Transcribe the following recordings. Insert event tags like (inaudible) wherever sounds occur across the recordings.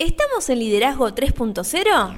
¿Estamos en Liderazgo 3.0?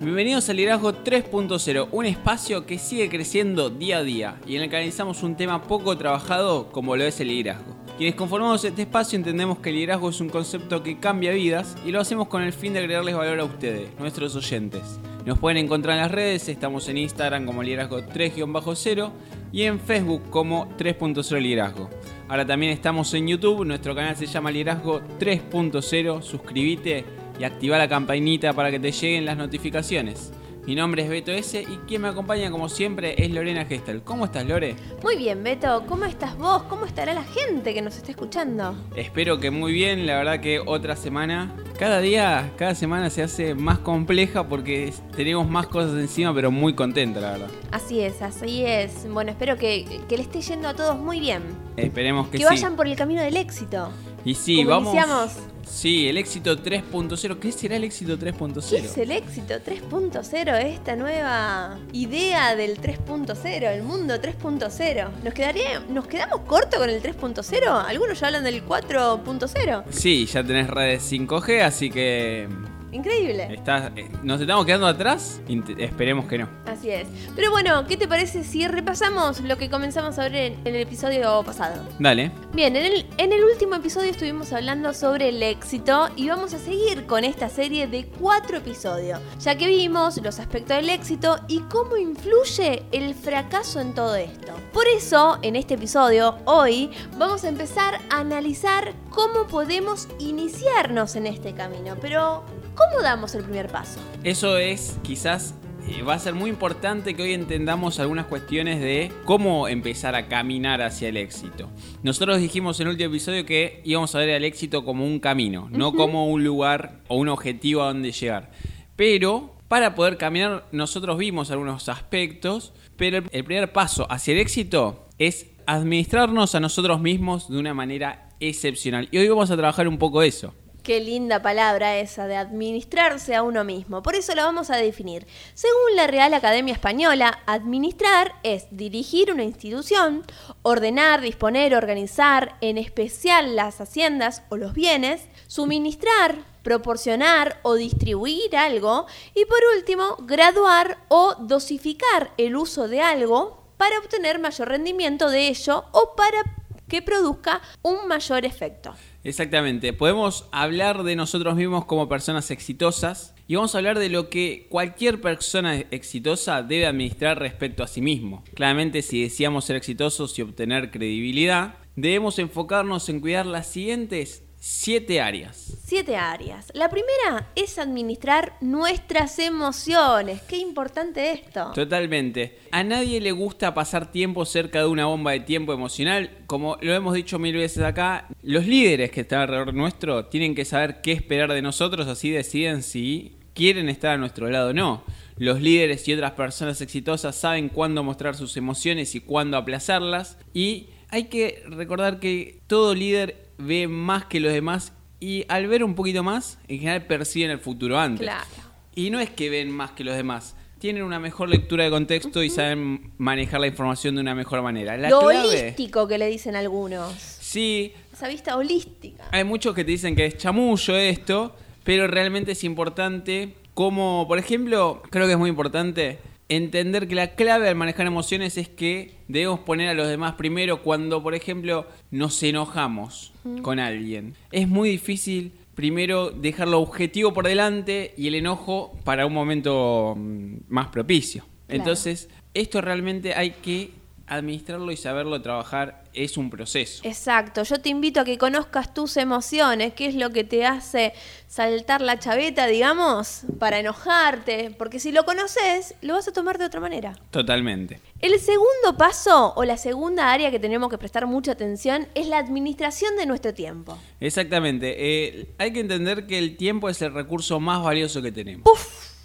Bienvenidos a Liderazgo 3.0, un espacio que sigue creciendo día a día y en el que analizamos un tema poco trabajado como lo es el liderazgo. Quienes conformamos este espacio entendemos que el liderazgo es un concepto que cambia vidas y lo hacemos con el fin de agregarles valor a ustedes, nuestros oyentes. Nos pueden encontrar en las redes, estamos en Instagram como liderazgo 3-0 y en Facebook como 3.0 liderazgo. Ahora también estamos en YouTube, nuestro canal se llama Liderazgo 3.0, suscríbete y activa la campanita para que te lleguen las notificaciones. Mi nombre es Beto S y quien me acompaña como siempre es Lorena Gestel. ¿Cómo estás Lore? Muy bien, Beto. ¿Cómo estás vos? ¿Cómo estará la gente que nos está escuchando? Espero que muy bien. La verdad que otra semana, cada día, cada semana se hace más compleja porque tenemos más cosas encima, pero muy contenta, la verdad. Así es, así es. Bueno, espero que, le esté yendo a todos muy bien. Esperemos que, sí. Que vayan por el camino del éxito. Y sí, vamos. Iniciamos. Sí, el éxito 3.0. ¿Qué será el éxito 3.0? ¿Qué es el éxito 3.0? Esta nueva idea del 3.0, el mundo 3.0. ¿Nos, quedaría, ¿Nos quedamos corto con el 3.0? Algunos ya hablan del 4.0. Sí, ya tenés redes 5G, así que Increíble. Eh, ¿Nos estamos quedando atrás? esperemos que no. Así es. Pero bueno, ¿qué te parece si repasamos lo que comenzamos a ver en, el episodio pasado? Dale. Bien, en el, en el último episodio estuvimos hablando sobre el éxito y vamos a seguir con esta serie de cuatro episodios, ya que vimos los aspectos del éxito y cómo influye el fracaso en todo esto. Por eso, en este episodio, hoy, vamos a empezar a analizar cómo podemos iniciarnos en este camino. Pero, ¿Cómo damos el primer paso? Eso es quizás eh, va a ser muy importante que hoy entendamos algunas cuestiones de cómo empezar a caminar hacia el éxito. Nosotros dijimos en el último episodio que íbamos a ver el éxito como un camino, no como un lugar o un objetivo a donde llegar. Pero para poder caminar nosotros vimos algunos aspectos, pero el primer paso hacia el éxito es administrarnos a nosotros mismos de una manera excepcional. Y hoy vamos a trabajar un poco eso. Qué linda palabra esa de administrarse a uno mismo. Por eso la vamos a definir. Según la Real Academia Española, administrar es dirigir una institución, ordenar, disponer, organizar, en especial las haciendas o los bienes, suministrar, proporcionar o distribuir algo y por último, graduar o dosificar el uso de algo para obtener mayor rendimiento de ello o para que produzca un mayor efecto. Exactamente, podemos hablar de nosotros mismos como personas exitosas y vamos a hablar de lo que cualquier persona exitosa debe administrar respecto a sí mismo. Claramente si deseamos ser exitosos y obtener credibilidad, debemos enfocarnos en cuidar las siguientes siete áreas. Siete áreas. La primera es administrar nuestras emociones. Qué importante esto. Totalmente. A nadie le gusta pasar tiempo cerca de una bomba de tiempo emocional. Como lo hemos dicho mil veces acá, los líderes que están alrededor nuestro tienen que saber qué esperar de nosotros, así deciden si quieren estar a nuestro lado o no. Los líderes y otras personas exitosas saben cuándo mostrar sus emociones y cuándo aplazarlas. Y hay que recordar que todo líder ve más que los demás y al ver un poquito más, en general perciben el futuro antes. Claro. Y no es que ven más que los demás, tienen una mejor lectura de contexto y saben manejar la información de una mejor manera. Lo holístico que le dicen algunos. Sí. Esa vista holística. Hay muchos que te dicen que es chamullo esto, pero realmente es importante como, por ejemplo, creo que es muy importante entender que la clave al manejar emociones es que debemos poner a los demás primero cuando, por ejemplo, nos enojamos con alguien. Es muy difícil primero dejar lo objetivo por delante y el enojo para un momento mm, más propicio. Entonces, esto realmente hay que administrarlo y saberlo trabajar es un proceso. Exacto, yo te invito a que conozcas tus emociones, qué es lo que te hace saltar la chaveta, digamos, para enojarte, porque si lo conoces, lo vas a tomar de otra manera. Totalmente. El segundo paso o la segunda área que tenemos que prestar mucha atención es la administración de nuestro tiempo. Exactamente, eh, hay que entender que el tiempo es el recurso más valioso que tenemos.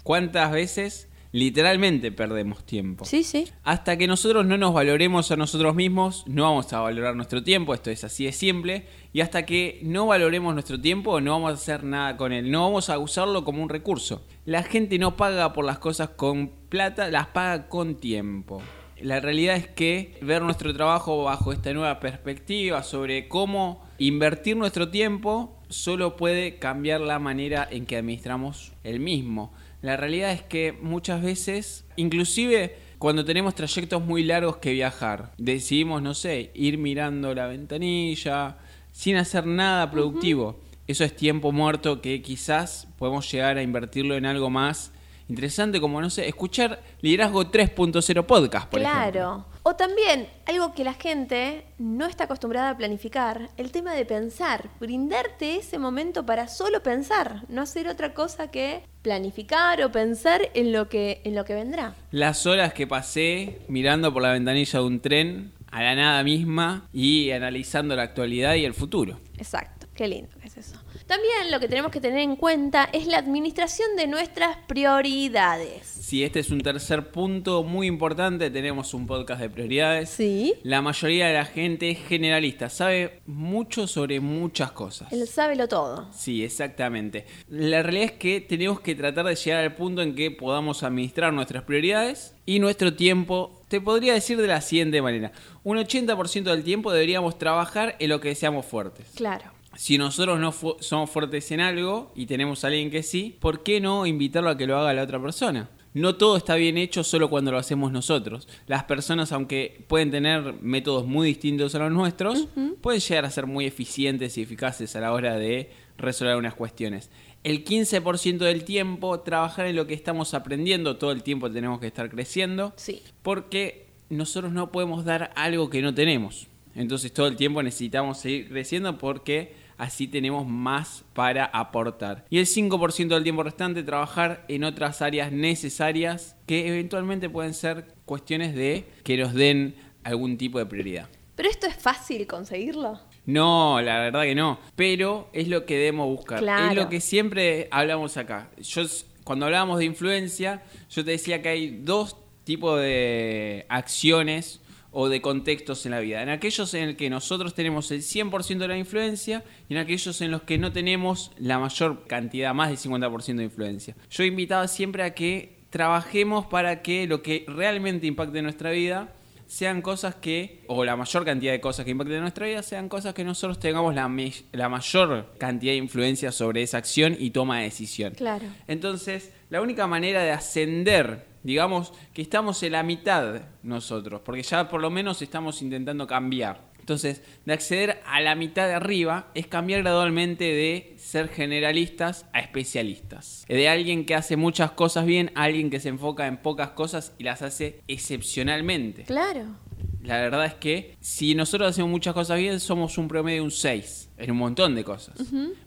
¿Cuántas veces literalmente perdemos tiempo. Sí, sí. Hasta que nosotros no nos valoremos a nosotros mismos, no vamos a valorar nuestro tiempo, esto es así de simple, y hasta que no valoremos nuestro tiempo, no vamos a hacer nada con él, no vamos a usarlo como un recurso. La gente no paga por las cosas con plata, las paga con tiempo. La realidad es que ver nuestro trabajo bajo esta nueva perspectiva sobre cómo invertir nuestro tiempo solo puede cambiar la manera en que administramos el mismo. La realidad es que muchas veces, inclusive cuando tenemos trayectos muy largos que viajar, decidimos, no sé, ir mirando la ventanilla sin hacer nada productivo. Eso es tiempo muerto que quizás podemos llegar a invertirlo en algo más interesante como, no sé, escuchar Liderazgo 3.0 podcast, por ejemplo. Claro. O también algo que la gente no está acostumbrada a planificar, el tema de pensar, brindarte ese momento para solo pensar, no hacer otra cosa que planificar o pensar en lo que en lo que vendrá. Las horas que pasé mirando por la ventanilla de un tren a la nada misma y analizando la actualidad y el futuro. Exacto, qué lindo. También lo que tenemos que tener en cuenta es la administración de nuestras prioridades. Sí, este es un tercer punto muy importante. Tenemos un podcast de prioridades. Sí. La mayoría de la gente es generalista, sabe mucho sobre muchas cosas. Él sabe lo todo. Sí, exactamente. La realidad es que tenemos que tratar de llegar al punto en que podamos administrar nuestras prioridades y nuestro tiempo. Te podría decir de la siguiente manera. Un 80% del tiempo deberíamos trabajar en lo que seamos fuertes. Claro. Si nosotros no fu- somos fuertes en algo y tenemos a alguien que sí, ¿por qué no invitarlo a que lo haga la otra persona? No todo está bien hecho solo cuando lo hacemos nosotros. Las personas, aunque pueden tener métodos muy distintos a los nuestros, pueden llegar a ser muy eficientes y eficaces a la hora de resolver unas cuestiones. El 15% del tiempo trabajar en lo que estamos aprendiendo, todo el tiempo tenemos que estar creciendo Sí. porque nosotros no podemos dar algo que no tenemos. Entonces todo el tiempo necesitamos seguir creciendo porque así tenemos más para aportar. Y el 5% del tiempo restante trabajar en otras áreas necesarias que eventualmente pueden ser cuestiones de que nos den algún tipo de prioridad. Pero esto es fácil conseguirlo. No, la verdad que no. Pero es lo que debemos buscar. Claro. Es lo que siempre hablamos acá. Yo, cuando hablábamos de influencia, yo te decía que hay dos tipos de acciones o de contextos en la vida. En aquellos en el que nosotros tenemos el 100% de la influencia y en aquellos en los que no tenemos la mayor cantidad, más del 50% de influencia. Yo invitaba siempre a que trabajemos para que lo que realmente impacte nuestra vida sean cosas que, o la mayor cantidad de cosas que impacten en nuestra vida, sean cosas que nosotros tengamos la, la mayor cantidad de influencia sobre esa acción y toma de decisión. Claro. Entonces, la única manera de ascender, digamos que estamos en la mitad nosotros, porque ya por lo menos estamos intentando cambiar. Entonces, de acceder a la mitad de arriba es cambiar gradualmente de ser generalistas a especialistas. De alguien que hace muchas cosas bien a alguien que se enfoca en pocas cosas y las hace excepcionalmente. Claro. La verdad es que si nosotros hacemos muchas cosas bien, somos un promedio de un 6 en un montón de cosas.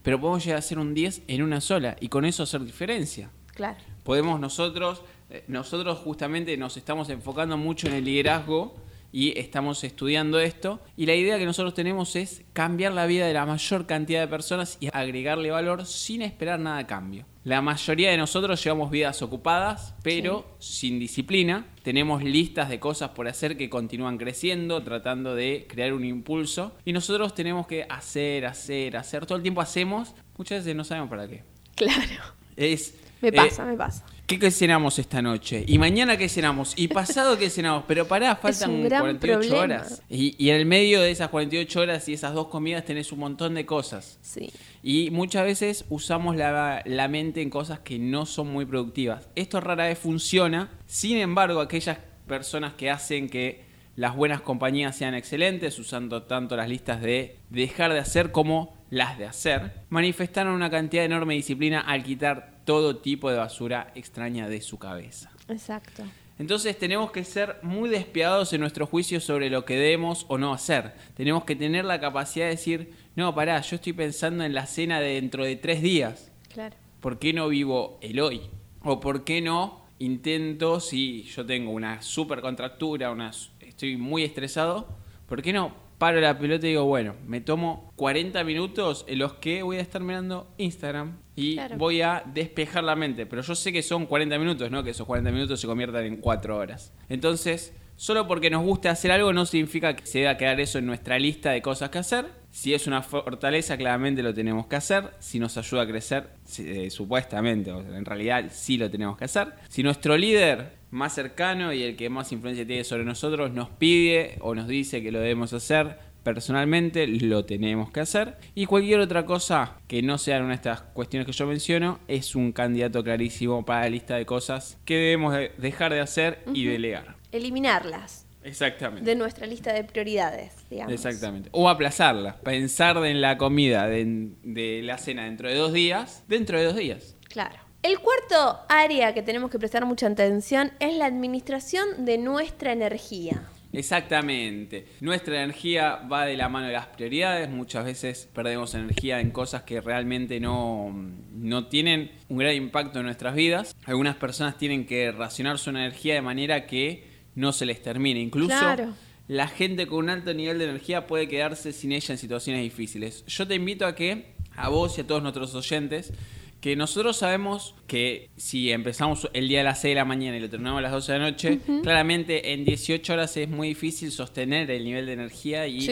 Pero podemos llegar a ser un 10 en una sola y con eso hacer diferencia. Claro. Podemos nosotros, nosotros justamente nos estamos enfocando mucho en el liderazgo y estamos estudiando esto. Y la idea que nosotros tenemos es cambiar la vida de la mayor cantidad de personas y agregarle valor sin esperar nada a cambio. La mayoría de nosotros llevamos vidas ocupadas, pero sin disciplina. Tenemos listas de cosas por hacer que continúan creciendo, tratando de crear un impulso. Y nosotros tenemos que hacer, hacer, hacer. Todo el tiempo hacemos, muchas veces no sabemos para qué. Claro. Es, Me eh, pasa, me pasa. ¿Qué, qué cenamos esta noche? ¿Y mañana qué cenamos? ¿Y pasado qué cenamos? Pero pará, faltan un gran 48 problema. horas. Y, y en el medio de esas 48 horas y esas dos comidas tenés un montón de cosas. Sí. Y muchas veces usamos la, la mente en cosas que no son muy productivas. Esto rara vez funciona. Sin embargo, aquellas personas que hacen que las buenas compañías sean excelentes, usando tanto las listas de dejar de hacer como las de hacer, manifestaron una cantidad de enorme disciplina al quitar todo tipo de basura extraña de su cabeza. Exacto. Entonces tenemos que ser muy despiadados en nuestro juicio sobre lo que debemos o no hacer. Tenemos que tener la capacidad de decir, no, pará, yo estoy pensando en la cena de dentro de tres días. Claro. ¿Por qué no vivo el hoy? ¿O por qué no intento, si yo tengo una super contractura, una, estoy muy estresado, ¿por qué no paro la pelota y digo, bueno, me tomo 40 minutos en los que voy a estar mirando Instagram y Claro. voy a despejar la mente? Pero yo sé que son 40 minutos, ¿no? Que esos 40 minutos se conviertan en 4 horas. Entonces, solo porque nos guste hacer algo no significa que se deba quedar eso en nuestra lista de cosas que hacer. Si es una fortaleza, claramente lo tenemos que hacer. Si nos ayuda a crecer, eh, supuestamente, o sea, en realidad sí lo tenemos que hacer. Si nuestro líder más cercano y el que más influencia tiene sobre nosotros nos pide o nos dice que lo debemos hacer, personalmente lo tenemos que hacer. Y cualquier otra cosa que no sean una de estas cuestiones que yo menciono es un candidato clarísimo para la lista de cosas que debemos dejar de hacer y delegar. Eliminarlas. Exactamente. De nuestra lista de prioridades, digamos. Exactamente. O aplazarlas. Pensar en la comida de, de la cena dentro de dos días, dentro de dos días. Claro. El cuarto área que tenemos que prestar mucha atención es la administración de nuestra energía. Exactamente. Nuestra energía va de la mano de las prioridades. Muchas veces perdemos energía en cosas que realmente no, no tienen un gran impacto en nuestras vidas. Algunas personas tienen que racionar su energía de manera que no se les termine. Incluso la gente con un alto nivel de energía puede quedarse sin ella en situaciones difíciles. Yo te invito a que, a vos y a todos nuestros oyentes, que nosotros sabemos que si empezamos el día a las 6 de la mañana y lo terminamos a las 12 de la noche, claramente en 18 horas es muy difícil sostener el nivel de energía y,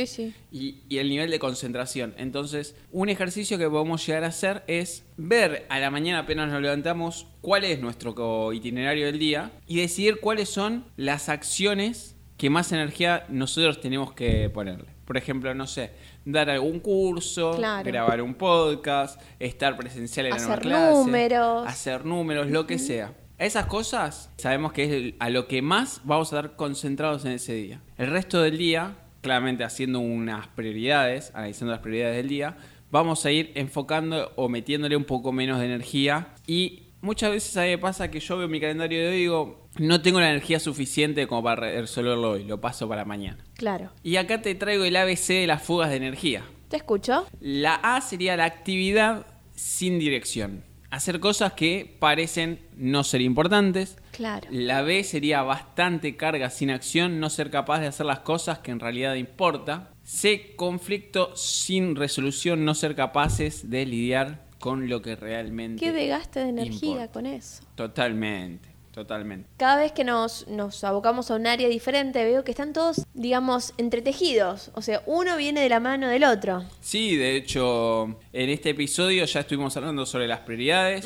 y, y, el nivel de concentración. Entonces, un ejercicio que podemos llegar a hacer es ver a la mañana apenas nos levantamos cuál es nuestro itinerario del día y decidir cuáles son las acciones que más energía nosotros tenemos que ponerle. Por ejemplo, no sé, dar algún curso, grabar un podcast, estar presencial en hacer una clase, números. hacer números, lo que sea. Esas cosas sabemos que es a lo que más vamos a estar concentrados en ese día. El resto del día, claramente haciendo unas prioridades, analizando las prioridades del día, vamos a ir enfocando o metiéndole un poco menos de energía y muchas veces a mí me pasa que yo veo mi calendario de hoy y digo, no tengo la energía suficiente como para resolverlo hoy, lo paso para mañana. Claro. Y acá te traigo el ABC de las fugas de energía. Te escucho. La A sería la actividad sin dirección. Hacer cosas que parecen no ser importantes. Claro. La B sería bastante carga sin acción, no ser capaz de hacer las cosas que en realidad importa. C, conflicto sin resolución, no ser capaces de lidiar con lo que realmente. Qué desgaste de energía con eso. Totalmente. Totalmente. Cada vez que nos, nos abocamos a un área diferente, veo que están todos, digamos, entretejidos. O sea, uno viene de la mano del otro. Sí, de hecho, en este episodio ya estuvimos hablando sobre las prioridades.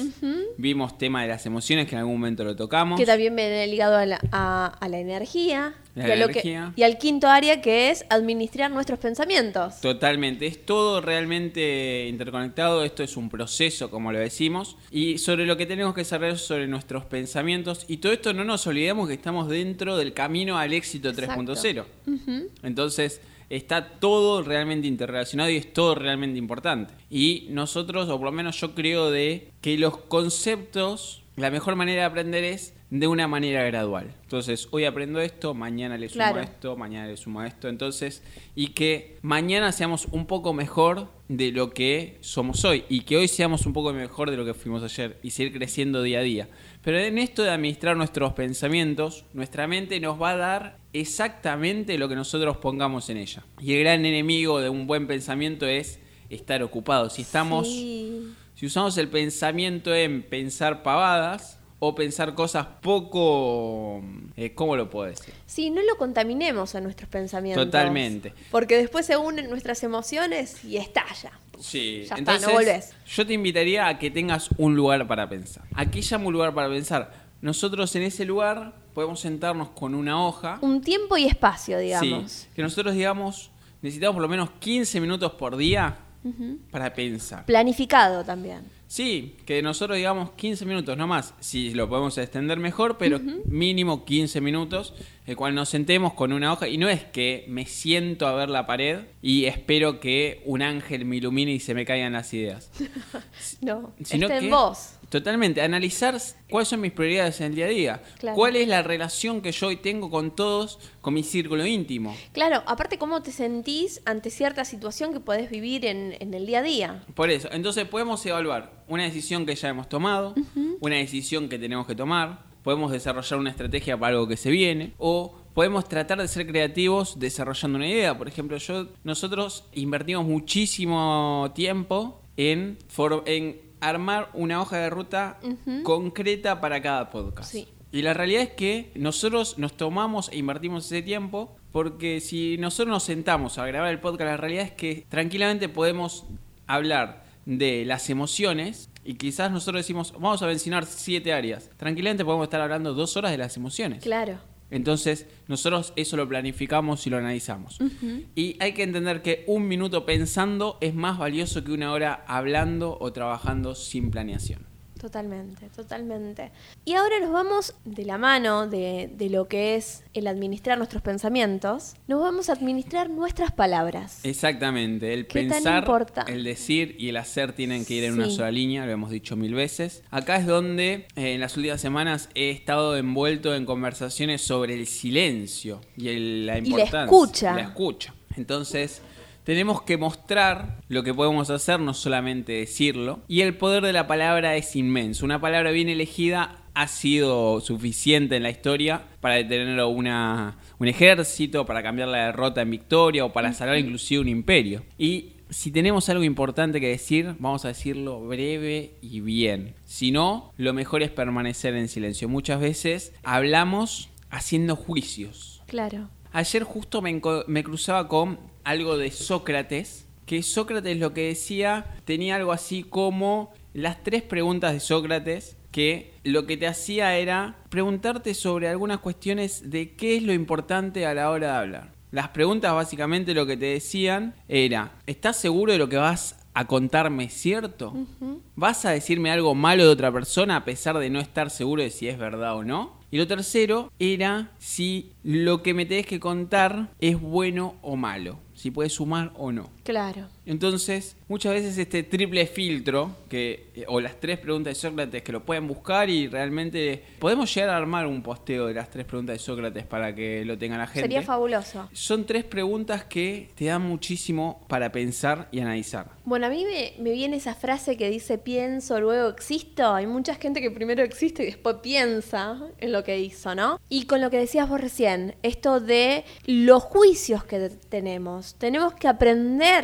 Vimos tema de las emociones, que en algún momento lo tocamos. Que también viene ligado a la, a la energía y, al quinto área que es administrar nuestros pensamientos. Totalmente, es todo realmente interconectado, esto es un proceso, como lo decimos, y sobre lo que tenemos que saber sobre nuestros pensamientos, y todo esto no nos olvidemos que estamos dentro del camino al éxito 3.0. Entonces, está todo realmente interrelacionado y es todo realmente importante. Y nosotros, o por lo menos yo creo de que los conceptos, la mejor manera de aprender es de una manera gradual. Entonces, hoy aprendo esto, mañana le sumo esto, mañana le sumo esto. Entonces, y que mañana seamos un poco mejor de lo que somos hoy. Y que hoy seamos un poco mejor de lo que fuimos ayer. Y seguir creciendo día a día. Pero en esto de administrar nuestros pensamientos, nuestra mente nos va a dar exactamente lo que nosotros pongamos en ella. Y el gran enemigo de un buen pensamiento es estar ocupado. Si estamos. Si usamos el pensamiento en pensar pavadas, o pensar cosas poco... Eh, ¿Cómo lo puedo decir? Sí, no lo contaminemos a nuestros pensamientos. Totalmente. Porque después se unen nuestras emociones y estalla. Sí, ya entonces está, no volvés. yo te invitaría a que tengas un lugar para pensar. Aquí llamo un lugar para pensar. Nosotros en ese lugar podemos sentarnos con una hoja. Un tiempo y espacio, digamos. Sí, que nosotros digamos, necesitamos por lo menos 15 minutos por día para pensar. Planificado también. Sí, que nosotros digamos 15 minutos, no más. Si lo podemos extender mejor, pero mínimo 15 minutos, el cual nos sentemos con una hoja. Y no es que me siento a ver la pared y espero que un ángel me ilumine y se me caigan las ideas. (laughs) no, sino en vos. Totalmente, analizar cuáles son mis prioridades en el día a día. ¿Cuál es la relación que yo hoy tengo con todos, con mi círculo íntimo? Claro, aparte cómo te sentís ante cierta situación que podés vivir en, el día a día. Por eso, entonces podemos evaluar una decisión que ya hemos tomado, una decisión que tenemos que tomar, podemos desarrollar una estrategia para algo que se viene, o podemos tratar de ser creativos desarrollando una idea. Por ejemplo, yo, nosotros invertimos muchísimo tiempo en, en armar una hoja de ruta concreta para cada podcast. Y la realidad es que nosotros nos tomamos e invertimos ese tiempo porque si nosotros nos sentamos a grabar el podcast, la realidad es que tranquilamente podemos hablar de las emociones Y quizás nosotros decimos, vamos a mencionar siete áreas. Tranquilamente podemos estar hablando dos horas de las emociones. Claro. Entonces, nosotros eso lo planificamos y lo analizamos. Y hay que entender que un minuto pensando es más valioso que una hora hablando o trabajando sin planeación. Totalmente, totalmente. Y ahora nos vamos de la mano de, de, lo que es el administrar nuestros pensamientos, nos vamos a administrar nuestras palabras. Exactamente, el pensar, el decir y el hacer tienen que ir en una sola línea, lo hemos dicho mil veces. Acá es donde eh, en las últimas semanas he estado envuelto en conversaciones sobre el silencio y la importancia. Y la escucha. La escucha. Entonces, tenemos que mostrar lo que podemos hacer, no solamente decirlo. Y el poder de la palabra es inmenso. Una palabra bien elegida ha sido suficiente en la historia para detener una, un ejército, para cambiar la derrota en victoria o para salvar inclusive un imperio. Y si tenemos algo importante que decir, vamos a decirlo breve y bien. Si no, lo mejor es permanecer en silencio. Muchas veces hablamos haciendo juicios. Claro. Ayer justo me, me cruzaba con algo de Sócrates, que Sócrates lo que decía tenía algo así como las tres preguntas de Sócrates, que lo que te hacía era preguntarte sobre algunas cuestiones de qué es lo importante a la hora de hablar. Las preguntas básicamente lo que te decían era, ¿estás seguro de lo que vas a contarme cierto? ¿Vas a decirme algo malo de otra persona a pesar de no estar seguro de si es verdad o no? Y lo tercero era si lo que me tenés que contar es bueno o malo si puede sumar o no. Claro. Entonces, muchas veces este triple filtro, que, eh, o las tres preguntas de Sócrates, que lo pueden buscar y realmente podemos llegar a armar un posteo de las tres preguntas de Sócrates para que lo tenga la gente. Sería fabuloso. Son tres preguntas que te dan muchísimo para pensar y analizar. Bueno, a mí me, me viene esa frase que dice pienso, luego existo. Hay mucha gente que primero existe y después piensa en lo que hizo, ¿no? Y con lo que decías vos recién, esto de los juicios que tenemos tenemos que aprender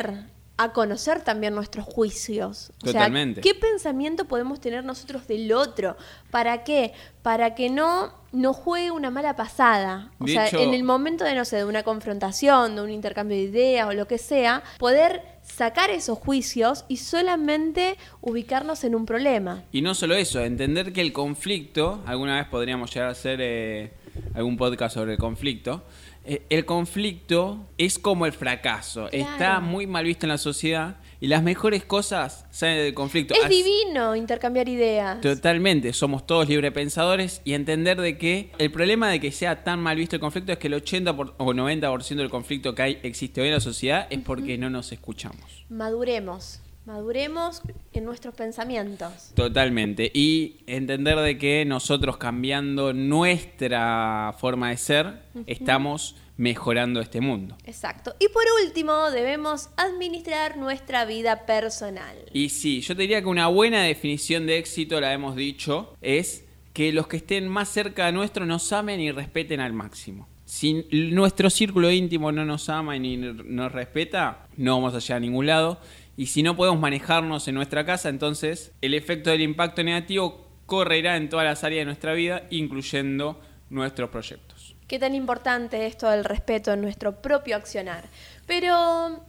a conocer también nuestros juicios. Totalmente. ¿qué pensamiento podemos tener nosotros del otro? ¿Para qué? Para que no nos juegue una mala pasada. O sea, en el momento de, no sé, de una confrontación, de un intercambio de ideas o lo que sea, poder sacar esos juicios y solamente ubicarnos en un problema. Y no solo eso, entender que el conflicto, alguna vez podríamos llegar a hacer eh, algún podcast sobre el conflicto, el conflicto es como el fracaso. Está muy mal visto en la sociedad y las mejores cosas salen del conflicto. Es divino intercambiar ideas. Totalmente, somos todos librepensadores y entender de que el problema de que sea tan mal visto el conflicto es que el 80 o 90% del conflicto que hay existe hoy en la sociedad es porque no nos escuchamos. Maduremos. Maduremos en nuestros pensamientos. Totalmente. Y entender de que nosotros cambiando nuestra forma de ser, estamos mejorando este mundo. Exacto. Y por último, debemos administrar nuestra vida personal. Y sí, yo te diría que una buena definición de éxito, la hemos dicho, es que los que estén más cerca de nuestro nos amen y respeten al máximo. Si nuestro círculo íntimo no nos ama y nos respeta, no vamos a llegar a ningún lado. Y si no podemos manejarnos en nuestra casa, entonces el efecto del impacto negativo correrá en todas las áreas de nuestra vida, incluyendo nuestros proyectos. Qué tan importante esto del respeto en nuestro propio accionar. Pero,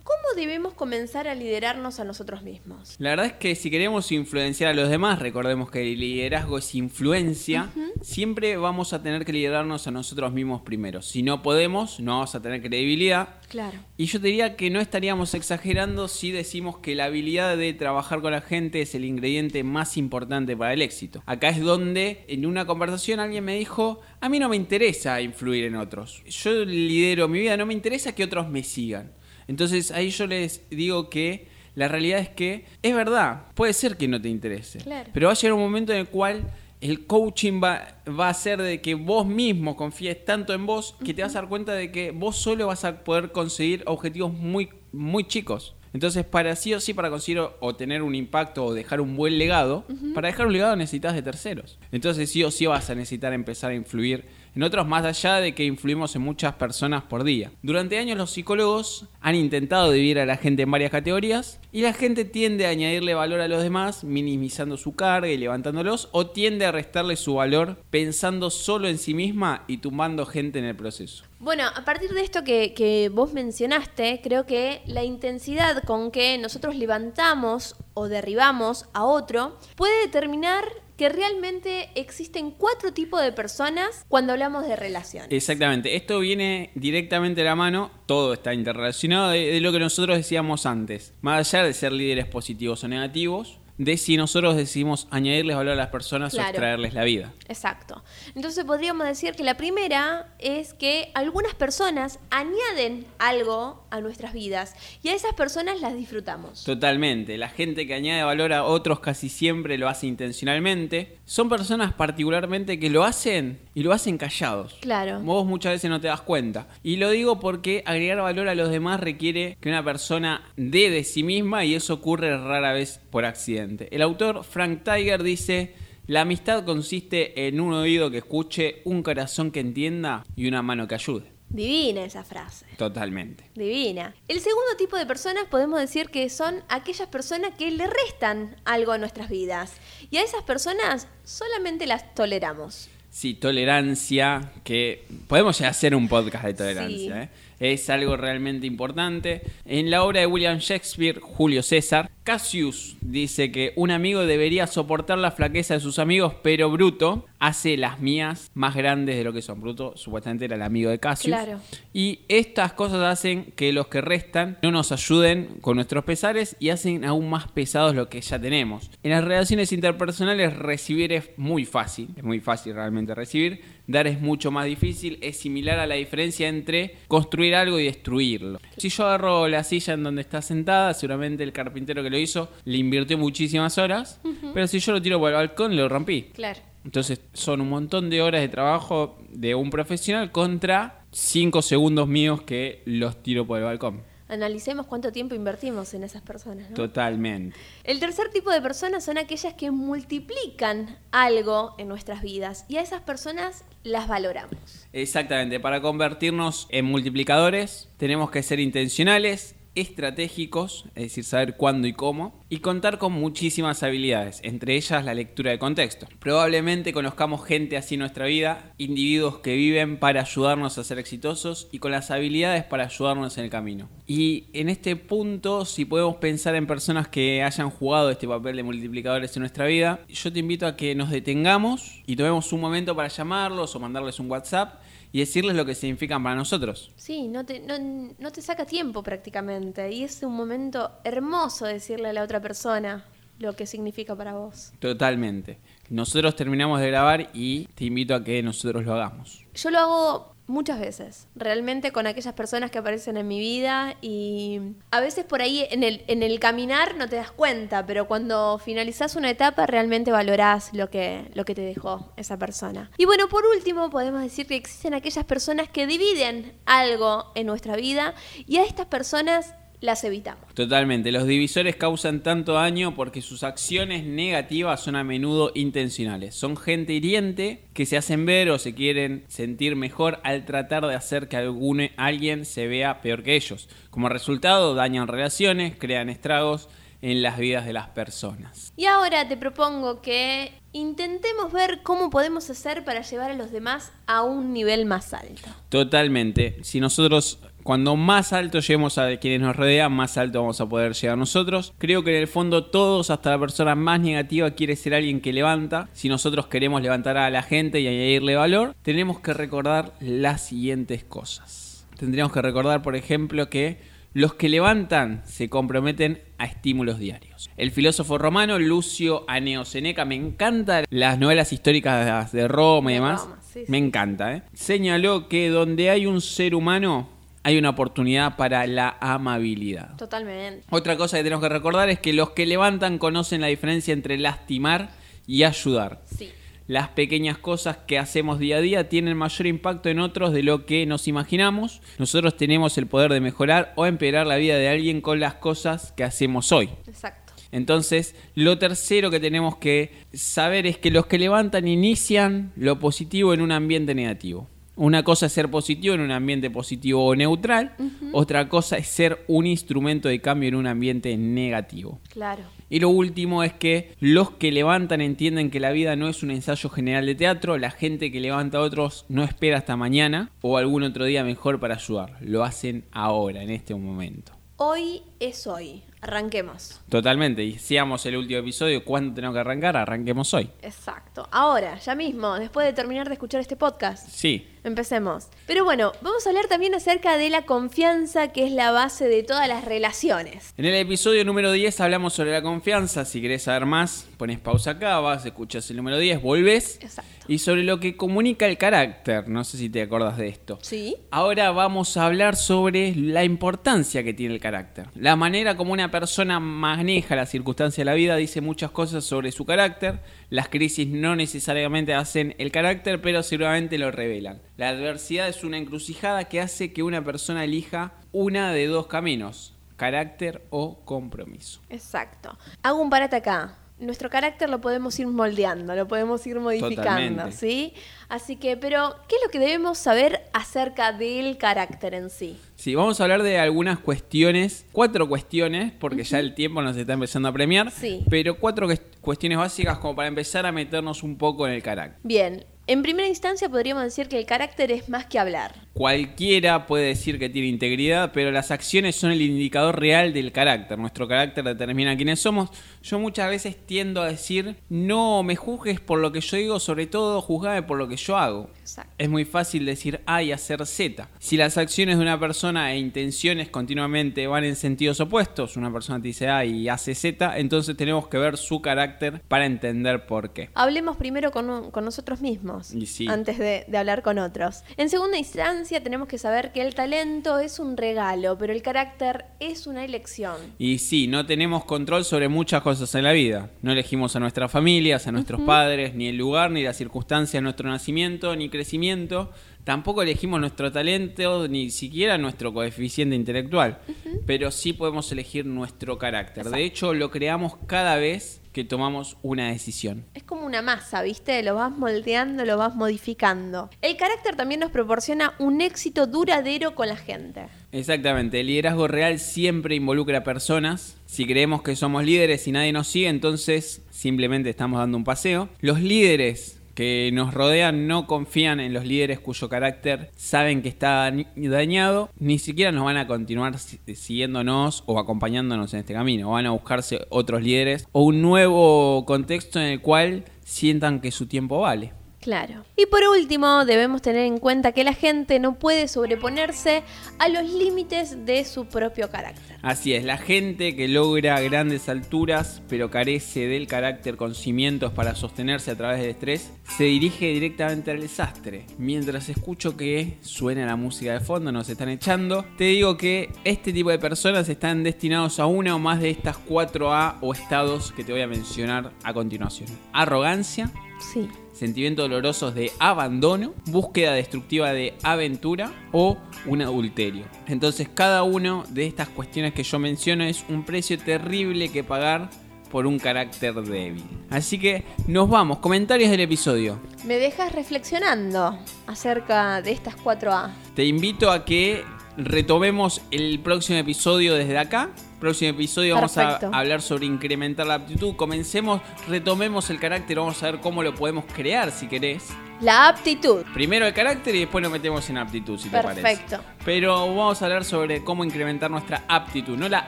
¿cómo debemos comenzar a liderarnos a nosotros mismos? La verdad es que si queremos influenciar a los demás, recordemos que el liderazgo es influencia, siempre vamos a tener que liderarnos a nosotros mismos primero. Si no podemos, no vamos a tener credibilidad. Claro. Y yo te diría que no estaríamos exagerando si decimos que la habilidad de trabajar con la gente es el ingrediente más importante para el éxito. Acá es donde en una conversación alguien me dijo, a mí no me interesa influir en otros. Yo lidero mi vida, no me interesa que otros me sigan. Entonces ahí yo les digo que la realidad es que es verdad, puede ser que no te interese, pero va a llegar un momento en el cual el coaching va, va a ser de que vos mismo confíes tanto en vos que te vas a dar cuenta de que vos solo vas a poder conseguir objetivos muy, muy chicos. Entonces, para sí o sí, para conseguir o, tener un impacto o dejar un buen legado, para dejar un legado necesitas de terceros. Entonces, sí o sí vas a necesitar empezar a influir en otros más allá de que influimos en muchas personas por día. Durante años los psicólogos han intentado dividir a la gente en varias categorías y la gente tiende a añadirle valor a los demás minimizando su carga y levantándolos o tiende a restarle su valor pensando solo en sí misma y tumbando gente en el proceso. Bueno, a partir de esto que, que, vos mencionaste, creo que la intensidad con que nosotros levantamos o derribamos a otro puede determinar que realmente existen cuatro tipos de personas cuando hablamos de relaciones. Exactamente, esto viene directamente de la mano, todo está interrelacionado de, de lo que nosotros decíamos antes. Más allá de ser líderes positivos o negativos, de si nosotros decidimos añadirles valor a las personas Claro. o extraerles la vida. Exacto. Entonces podríamos decir que la primera es que algunas personas añaden algo a nuestras vidas y a esas personas las disfrutamos. Totalmente. La gente que añade valor a otros casi siempre lo hace intencionalmente. Son personas particularmente que lo hacen y lo hacen callados. Claro. Vos muchas veces no te das cuenta. Y lo digo porque agregar valor a los demás requiere que una persona dé de sí misma y eso ocurre rara vez por accidente. El autor Frank Tiger dice, la amistad consiste en un oído que escuche, un corazón que entienda y una mano que ayude. Divina esa frase. Totalmente. Divina. El segundo tipo de personas podemos decir que son aquellas personas que le restan algo a nuestras vidas. Y a esas personas solamente las toleramos. Sí, tolerancia, que podemos ya hacer un podcast de tolerancia, Sí. ¿eh? Es algo realmente importante. En la obra de William Shakespeare, Julio César, Cassius dice que un amigo debería soportar la flaqueza de sus amigos, pero Bruto hace las mías más grandes de lo que son. Bruto supuestamente era el amigo de Cassius. Claro. Y estas cosas hacen que los que restan no nos ayuden con nuestros pesares y hacen aún más pesados lo que ya tenemos. En las relaciones interpersonales recibir es muy fácil, es muy fácil realmente recibir, dar es mucho más difícil, es similar a la diferencia entre construir algo y destruirlo. Si yo agarro la silla en donde está sentada, seguramente el carpintero que lo hizo le invirtió muchísimas horas, pero si yo lo tiro por el balcón lo rompí. Claro. Entonces son un montón de horas de trabajo de un profesional contra 5 segundos míos que los tiro por el balcón. Analicemos cuánto tiempo invertimos en esas personas. ¿no? Totalmente. El tercer tipo de personas son aquellas que multiplican algo en nuestras vidas y a esas personas las valoramos. Exactamente. Para convertirnos en multiplicadores tenemos que ser intencionales, estratégicos, es decir, saber cuándo y cómo, y contar con muchísimas habilidades, entre ellas la lectura de contexto. Probablemente conozcamos gente así en nuestra vida, individuos que viven para ayudarnos a ser exitosos y con las habilidades para ayudarnos en el camino. Y en este punto, si podemos pensar en personas que hayan jugado este papel de multiplicadores en nuestra vida, yo te invito a que nos detengamos y tomemos un momento para llamarlos o mandarles un WhatsApp y decirles lo que significan para nosotros. Sí, no te, no, no te saca tiempo prácticamente y es un momento hermoso decirle a la otra persona lo que significa para vos. Totalmente. Nosotros terminamos de grabar y te invito a que nosotros lo hagamos. Yo lo hago muchas veces, realmente con aquellas personas que aparecen en mi vida y a veces por ahí en el, en el caminar no te das cuenta, pero cuando finalizás una etapa realmente valorás lo que, lo que te dejó esa persona. Y bueno, por último podemos decir que existen aquellas personas que dividen algo en nuestra vida y a estas personas las evitamos. Totalmente. Los divisores causan tanto daño porque sus acciones negativas son a menudo intencionales. Son gente hiriente que se hacen ver o se quieren sentir mejor al tratar de hacer que algún, alguien se vea peor que ellos. Como resultado, dañan relaciones, crean estragos en las vidas de las personas. Y ahora te propongo que intentemos ver cómo podemos hacer para llevar a los demás a un nivel más alto. Totalmente. Si nosotros, cuando más alto lleguemos a quienes nos rodean, más alto vamos a poder llegar nosotros. Creo que en el fondo todos, hasta la persona más negativa, quiere ser alguien que levanta. Si nosotros queremos levantar a la gente y añadirle valor, tenemos que recordar las siguientes cosas. Tendríamos que recordar, por ejemplo, que los que levantan se comprometen a estímulos diarios. El filósofo romano Lucio Aneo Seneca, me encantan las novelas históricas de Roma y De demás. Roma, sí, sí. Me encanta, ¿eh? Señaló que donde hay un ser humano, hay una oportunidad para la amabilidad. Totalmente. Otra cosa que tenemos que recordar es que los que levantan conocen la diferencia entre lastimar y ayudar. Sí. Las pequeñas cosas que hacemos día a día tienen mayor impacto en otros de lo que nos imaginamos. Nosotros tenemos el poder de mejorar o empeorar la vida de alguien con las cosas que hacemos hoy. Exacto. Entonces, lo tercero que tenemos que saber es que los que levantan inician lo positivo en un ambiente negativo. Una cosa es ser positivo en un ambiente positivo o neutral, otra cosa es ser un instrumento de cambio en un ambiente negativo. Claro. Y lo último es que los que levantan entienden que la vida no es un ensayo general de teatro, la gente que levanta a otros no espera hasta mañana o algún otro día mejor para ayudar, lo hacen ahora, en este momento. Hoy es hoy. Arranquemos. Totalmente, y seamos el último episodio, ¿cuándo tenemos que arrancar? Arranquemos hoy. Exacto. Ahora, ya mismo, después de terminar de escuchar este podcast. Sí. Empecemos. Pero bueno, vamos a hablar también acerca de la confianza, que es la base de todas las relaciones. En el episodio número 10 hablamos sobre la confianza. Si querés saber más, pones pausa acá, vas, escuchas el número 10, volvés. Exacto. Y sobre lo que comunica el carácter. No sé si te acordás de esto. Sí. Ahora vamos a hablar sobre la importancia que tiene el carácter. La manera como una persona maneja las circunstancias de la vida dice muchas cosas sobre su carácter. Las crisis no necesariamente hacen el carácter, pero seguramente lo revelan. La adversidad es una encrucijada que hace que una persona elija una de dos caminos, carácter o compromiso. Exacto. Hago un parate acá. Nuestro carácter lo podemos ir moldeando, lo podemos ir modificando, Totalmente. ¿sí? Así que, pero, ¿qué es lo que debemos saber acerca del carácter en sí? Sí, vamos a hablar de algunas cuestiones, cuatro cuestiones, porque ya el tiempo nos está empezando a premiar, Sí. pero cuatro cues- cuestiones básicas como para empezar a meternos un poco en el carácter. Bien, en primera instancia podríamos decir que el carácter es más que hablar. Cualquiera puede decir que tiene integridad, pero las acciones son el indicador real del carácter. Nuestro carácter determina quiénes somos. Yo muchas veces tiendo a decir, no me juzgues por lo que yo digo, sobre todo juzgame por lo que yo hago. Exacto. Es muy fácil decir A y hacer Z. Si las acciones de una persona e intenciones continuamente van en sentidos opuestos, una persona te dice A y hace Z, entonces tenemos que ver su carácter para entender por qué. Hablemos primero con, con nosotros mismos, sí. antes de, de hablar con otros. En segunda instancia, tenemos que saber que el talento es un regalo, pero el carácter es una elección. Y sí, no tenemos control sobre muchas cosas en la vida. No elegimos a nuestras familias, a nuestros padres, ni el lugar, ni la circunstancia de nuestro nacimiento, ni crecimiento. Tampoco elegimos nuestro talento, ni siquiera nuestro coeficiente intelectual. Pero sí podemos elegir nuestro carácter. De hecho, lo creamos cada vez que tomamos una decisión. Es como una masa, ¿viste? Lo vas moldeando, lo vas modificando. El carácter también nos proporciona un éxito duradero con la gente. Exactamente, el liderazgo real siempre involucra personas. Si creemos que somos líderes y nadie nos sigue, entonces simplemente estamos dando un paseo. Los líderes que nos rodean no confían en los líderes cuyo carácter saben que está dañ- dañado, ni siquiera nos van a continuar si- siguiéndonos o acompañándonos en este camino. Van a buscarse otros líderes o un nuevo contexto en el cual sientan que su tiempo vale. Claro. Y por último, debemos tener en cuenta que la gente no puede sobreponerse a los límites de su propio carácter. Así es, la gente que logra grandes alturas pero carece del carácter con cimientos para sostenerse a través del estrés, se dirige directamente al desastre. Mientras escucho que suena la música de fondo, nos están echando, te digo que este tipo de personas están destinados a una o más de estas 4A o estados que te voy a mencionar a continuación. Arrogancia, Sí. Sentimientos dolorosos de abandono, búsqueda destructiva de aventura o un adulterio. Entonces cada una de estas cuestiones que yo menciono es un precio terrible que pagar por un carácter débil. Así que nos vamos, comentarios del episodio. Me dejas reflexionando acerca de estas 4A. Te invito a que retomemos el próximo episodio desde acá. Próximo episodio vamos a hablar sobre incrementar la aptitud. Comencemos, retomemos el carácter, vamos a ver cómo lo podemos crear si querés. La aptitud. Primero el carácter y después nos metemos en aptitud, si te parece. Perfecto. Pero vamos a hablar sobre cómo incrementar nuestra aptitud, no la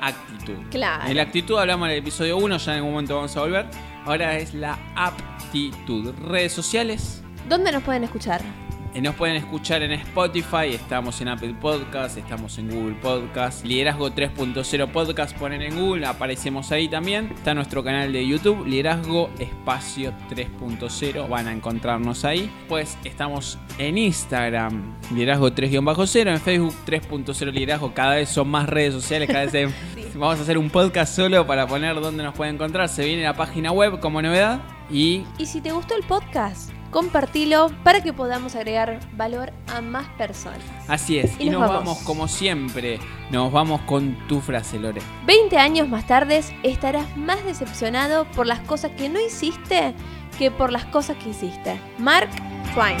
actitud. Claro. En la actitud hablamos en el episodio 1, ya en algún momento vamos a volver. Ahora es la aptitud. Redes sociales. ¿Dónde nos pueden escuchar? Eh, Nos pueden escuchar en Spotify, estamos en Apple Podcast, estamos en Google Podcast, Liderazgo 3.0 Podcast, ponen en Google, aparecemos ahí también. Está nuestro canal de YouTube, Liderazgo Espacio 3.0, van a encontrarnos ahí. Pues estamos en Instagram, Liderazgo 3-0, en Facebook 3.0 Liderazgo, cada vez son más redes sociales, cada vez hay- (laughs) vamos a hacer un podcast solo para poner dónde nos pueden encontrar. Se viene la página web como novedad y Y si te gustó el podcast, compartilo para que podamos agregar valor a más personas. Así es, y, Y nos, nos vamos. vamos. como siempre, nos vamos con tu frase, Lore. 20 años más tarde estarás más decepcionado por las cosas que no hiciste que por las cosas que hiciste. Mark Twain.